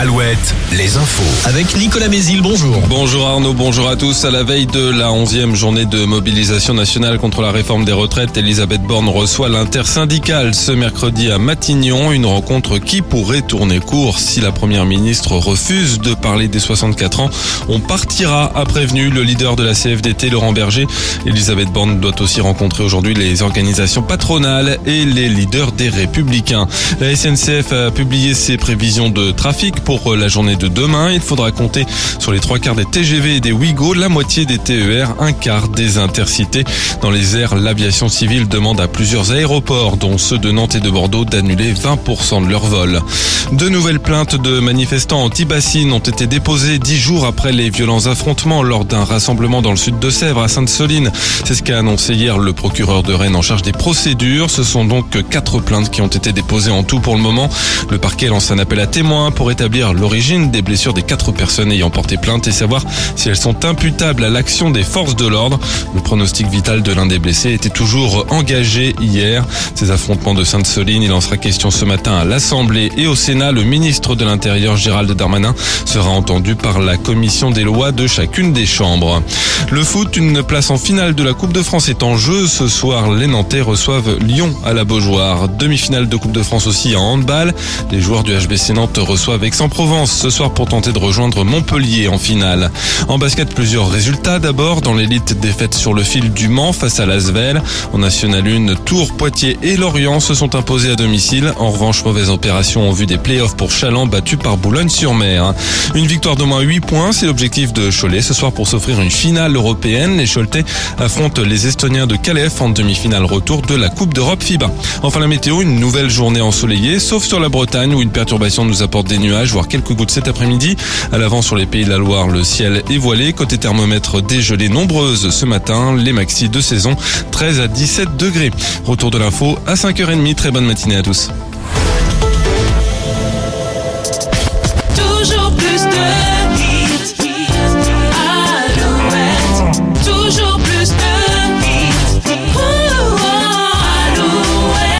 Alouette, les infos. Avec Nicolas Mézil, bonjour. Bonjour Arnaud, bonjour à tous. À la veille de la 11e journée de mobilisation nationale contre la réforme des retraites, Elisabeth Borne reçoit l'intersyndicale ce mercredi à Matignon. Une rencontre qui pourrait tourner court si la première ministre refuse de parler des 64 ans. On partira, a prévenu le leader de la CFDT, Laurent Berger. Elisabeth Borne doit aussi rencontrer aujourd'hui les organisations patronales et les leaders des Républicains. La SNCF a publié ses prévisions de trafic pour la journée de demain. Il faudra compter sur les trois quarts des TGV et des Ouigo, la moitié des TER, un quart des intercités. Dans les airs, l'aviation civile demande à plusieurs aéroports, dont ceux de Nantes et de Bordeaux, d'annuler 20% de leurs vols. De nouvelles plaintes de manifestants anti-bassines ont été déposées dix jours après les violents affrontements lors d'un rassemblement dans le sud de Sèvres à Sainte-Soline. C'est ce qu'a annoncé hier le procureur de Rennes en charge des procédures. Ce sont donc quatre plaintes qui ont été déposées en tout pour le moment. Le parquet lance un appel à témoins pour établir l'origine des blessures des quatre personnes ayant porté plainte et savoir si elles sont imputables à l'action des forces de l'ordre. Le pronostic vital de l'un des blessés était toujours engagé hier. Ces affrontements de Sainte-Soline, il en sera question ce matin à l'Assemblée et au Sénat. Le ministre de l'Intérieur, Gérald Darmanin, sera entendu par la commission des lois de chacune des chambres. Le foot, une place en finale de la Coupe de France est en jeu. Ce soir, les Nantais reçoivent Lyon à la Beaujoire. Demi-finale de Coupe de France aussi en handball. Les joueurs du HBC Nantes reçoivent Aix-en-Provence ce soir pour tenter de rejoindre Montpellier en finale. En basket, plusieurs résultats. D'abord, dans l'élite défaite sur le fil du Mans face à Lasvel. En National 1, Tours, Poitiers et Lorient se sont imposés à domicile. En revanche, mauvaise opération en vue des playoffs pour Chaland battu par Boulogne-sur-Mer. Une victoire d'au moins 8 points, c'est l'objectif de Cholet ce soir pour s'offrir une finale européenne. Les Choletais affrontent les Estoniens de Calais en demi-finale retour de la Coupe d'Europe FIBA. Enfin la météo, une nouvelle journée ensoleillée, sauf sur la Bretagne où une perturbation nous apporte des nuages, quelques gouttes cet après-midi. À l'avant sur les pays de la Loire, le ciel est voilé. Côté thermomètre, des gelées nombreuses ce matin. Les maxi de saison, 13 à 17 degrés. Retour de l'info à 5h30. Très bonne matinée à tous.